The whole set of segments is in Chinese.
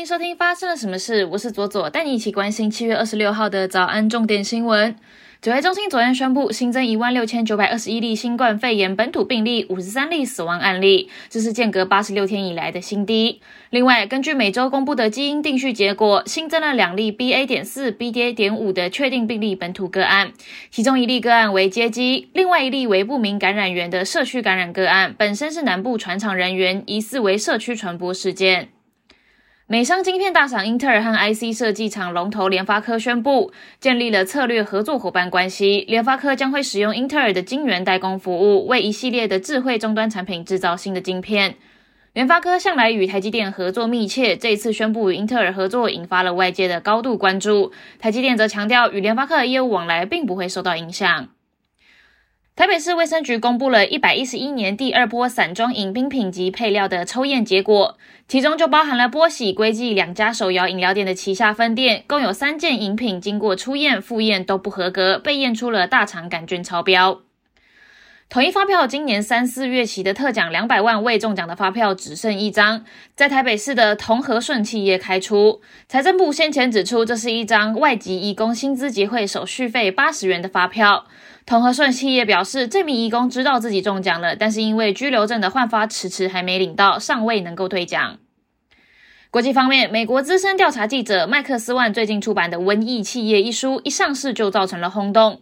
迎收听发生了什么事，我是左左，带你一起关心七月二十六号的早安重点新闻。指挥中心昨天宣布新增一万六千九百二十一例新冠肺炎本土病例，五十三例死亡案例，这是间隔八十六天以来的新低。另外，根据每周公布的基因定序结果，新增了两例 BA. 点四、BA. 点五的确定病例本土个案，其中一例个案为接机，另外一例为不明感染源的社区感染个案，本身是南部传厂人员，疑似为社区传播事件。美商晶片大厂英特尔和 IC 设计厂龙头联发科宣布建立了策略合作伙伴关系。联发科将会使用英特尔的晶圆代工服务，为一系列的智慧终端产品制造新的晶片。联发科向来与台积电合作密切，这一次宣布与英特尔合作，引发了外界的高度关注。台积电则强调，与联发科的业务往来并不会受到影响。台北市卫生局公布了一百一十一年第二波散装饮冰品及配料的抽验结果，其中就包含了波喜、归记两家手摇饮料店的旗下分店，共有三件饮品经过初验、复验都不合格，被验出了大肠杆菌超标。统一发票今年三四月起的特奖两百万未中奖的发票只剩一张，在台北市的同和顺企业开出。财政部先前指出，这是一张外籍义工薪资结汇手续费八十元的发票。同和顺企业表示，这名义工知道自己中奖了，但是因为居留证的换发迟迟还没领到，尚未能够退奖。国际方面，美国资深调查记者麦克斯万最近出版的《瘟疫企业》一书一上市就造成了轰动。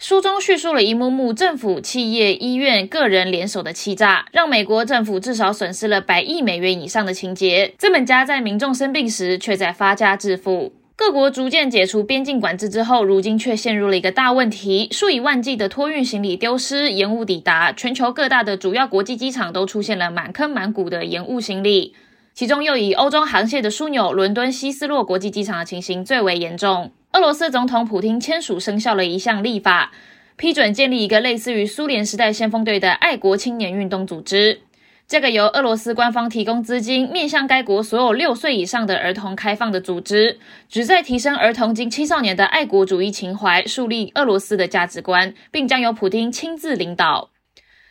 书中叙述了一幕幕政府、企业、医院、个人联手的欺诈，让美国政府至少损失了百亿美元以上的情节。资本家在民众生病时，却在发家致富。各国逐渐解除边境管制之后，如今却陷入了一个大问题：数以万计的托运行李丢失、延误抵达。全球各大的主要国际机场都出现了满坑满谷的延误行李，其中又以欧洲航线的枢纽伦敦希斯洛国际机场的情形最为严重。俄罗斯总统普京签署生效了一项立法，批准建立一个类似于苏联时代先锋队的爱国青年运动组织。这个由俄罗斯官方提供资金，面向该国所有六岁以上的儿童开放的组织，旨在提升儿童及青少年的爱国主义情怀，树立俄罗斯的价值观，并将由普京亲自领导。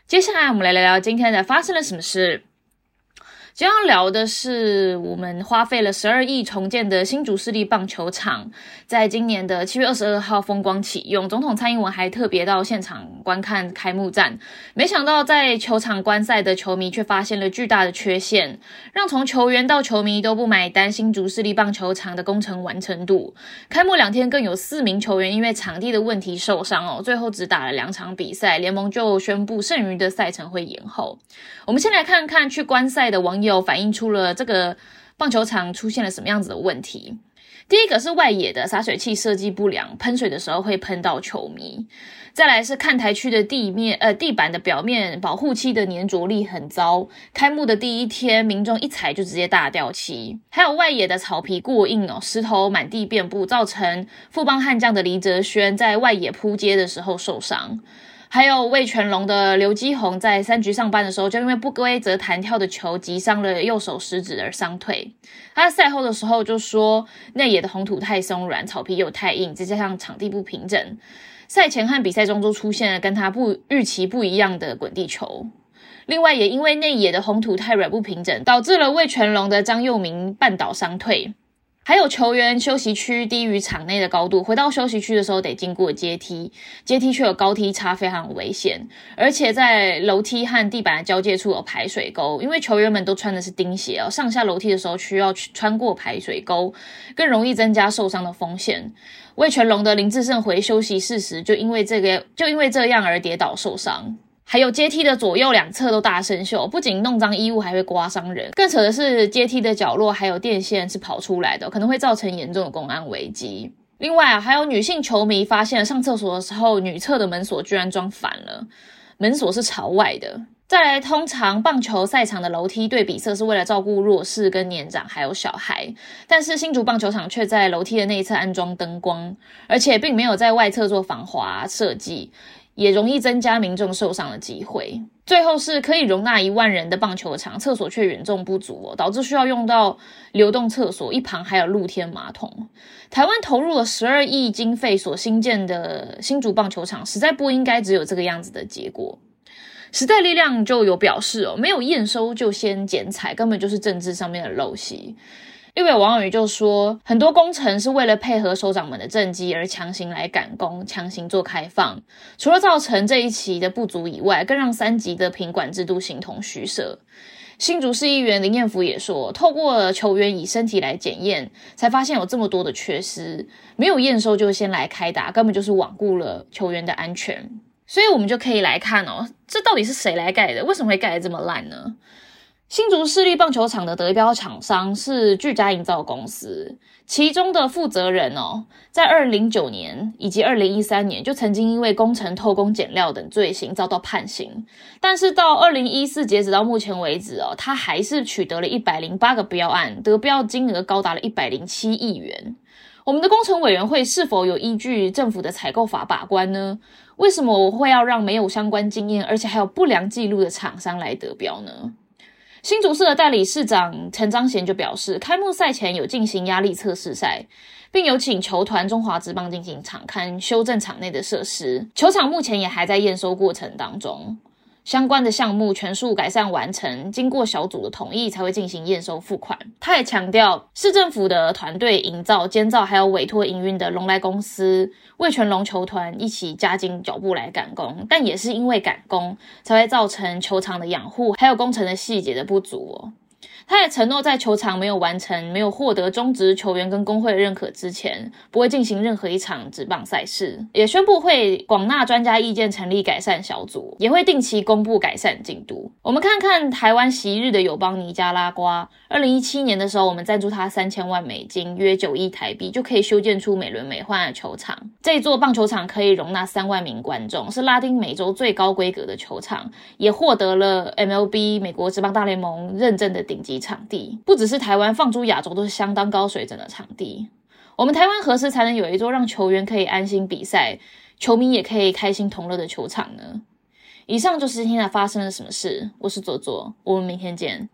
接下来，我们来聊聊今天的发生了什么事。今天要聊的是，我们花费了十二亿重建的新竹市立棒球场，在今年的七月二十二号风光启用。总统蔡英文还特别到现场观看开幕战，没想到在球场观赛的球迷却发现了巨大的缺陷，让从球员到球迷都不买单新竹市立棒球场的工程完成度。开幕两天更有四名球员因为场地的问题受伤哦，最后只打了两场比赛，联盟就宣布剩余的赛程会延后。我们先来看看去观赛的网友。反映出了这个棒球场出现了什么样子的问题？第一个是外野的洒水器设计不良，喷水的时候会喷到球迷；再来是看台区的地面呃地板的表面保护漆的粘着力很糟，开幕的第一天民众一踩就直接大掉漆；还有外野的草皮过硬哦，石头满地遍布，造成富邦悍将的李哲轩在外野扑街的时候受伤。还有魏全龙的刘基宏在三局上班的时候，就因为不规则弹跳的球击伤了右手食指而伤退。他赛后的时候就说，内野的红土太松软，草皮又太硬，再加上场地不平整，赛前和比赛中都出现了跟他不预期不一样的滚地球。另外，也因为内野的红土太软不平整，导致了魏全龙的张佑明绊倒伤退。还有球员休息区低于场内的高度，回到休息区的时候得经过阶梯，阶梯却有高低差，非常危险。而且在楼梯和地板的交界处有排水沟，因为球员们都穿的是钉鞋哦，上下楼梯的时候需要穿过排水沟，更容易增加受伤的风险。魏全龙的林志胜回休息室时，就因为这个，就因为这样而跌倒受伤。还有阶梯的左右两侧都大生锈，不仅弄脏衣物，还会刮伤人。更扯的是，阶梯的角落还有电线是跑出来的，可能会造成严重的公安危机。另外啊，还有女性球迷发现上厕所的时候，女厕的门锁居然装反了，门锁是朝外的。再来，通常棒球赛场的楼梯对比色是为了照顾弱势跟年长还有小孩，但是新竹棒球场却在楼梯的内侧安装灯光，而且并没有在外侧做防滑设计。也容易增加民众受伤的机会。最后是可以容纳一万人的棒球场，厕所却严重不足哦，导致需要用到流动厕所，一旁还有露天马桶。台湾投入了十二亿经费所新建的新竹棒球场，实在不应该只有这个样子的结果。时代力量就有表示哦，没有验收就先剪彩，根本就是政治上面的陋习。立委王宇就说，很多工程是为了配合首长们的政绩而强行来赶工，强行做开放，除了造成这一期的不足以外，更让三级的品管制度形同虚设。新竹市议员林彦福也说，透过球员以身体来检验，才发现有这么多的缺失，没有验收就先来开打，根本就是罔顾了球员的安全。所以，我们就可以来看哦，这到底是谁来盖的？为什么会盖得这么烂呢？新竹市立棒球场的得标厂商是巨佳营造公司，其中的负责人哦，在二零零九年以及二零一三年就曾经因为工程偷工减料等罪行遭到判刑，但是到二零一四截止到目前为止哦，他还是取得了一百零八个标案，得标金额高达了一百零七亿元。我们的工程委员会是否有依据政府的采购法把关呢？为什么我会要让没有相关经验而且还有不良记录的厂商来得标呢？新竹市的代理市长陈章贤就表示，开幕赛前有进行压力测试赛，并有请球团中华职棒进行场勘修正场内的设施，球场目前也还在验收过程当中。相关的项目全数改善完成，经过小组的同意才会进行验收付款。他也强调，市政府的团队营造、监造还有委托营运的龙来公司、味全龙球团一起加紧脚步来赶工，但也是因为赶工，才会造成球场的养护还有工程的细节的不足哦。他也承诺，在球场没有完成、没有获得中职球员跟工会认可之前，不会进行任何一场职棒赛事。也宣布会广纳专家意见，成立改善小组，也会定期公布改善进度。我们看看台湾昔日的友邦尼加拉瓜，二零一七年的时候，我们赞助他三千万美金，约九亿台币，就可以修建出美轮美奂的球场。这座棒球场可以容纳三万名观众，是拉丁美洲最高规格的球场，也获得了 MLB 美国职棒大联盟认证的顶级。场地不只是台湾放诸亚洲都是相当高水准的场地。我们台湾何时才能有一座让球员可以安心比赛，球迷也可以开心同乐的球场呢？以上就是今天发生了什么事。我是左左，我们明天见。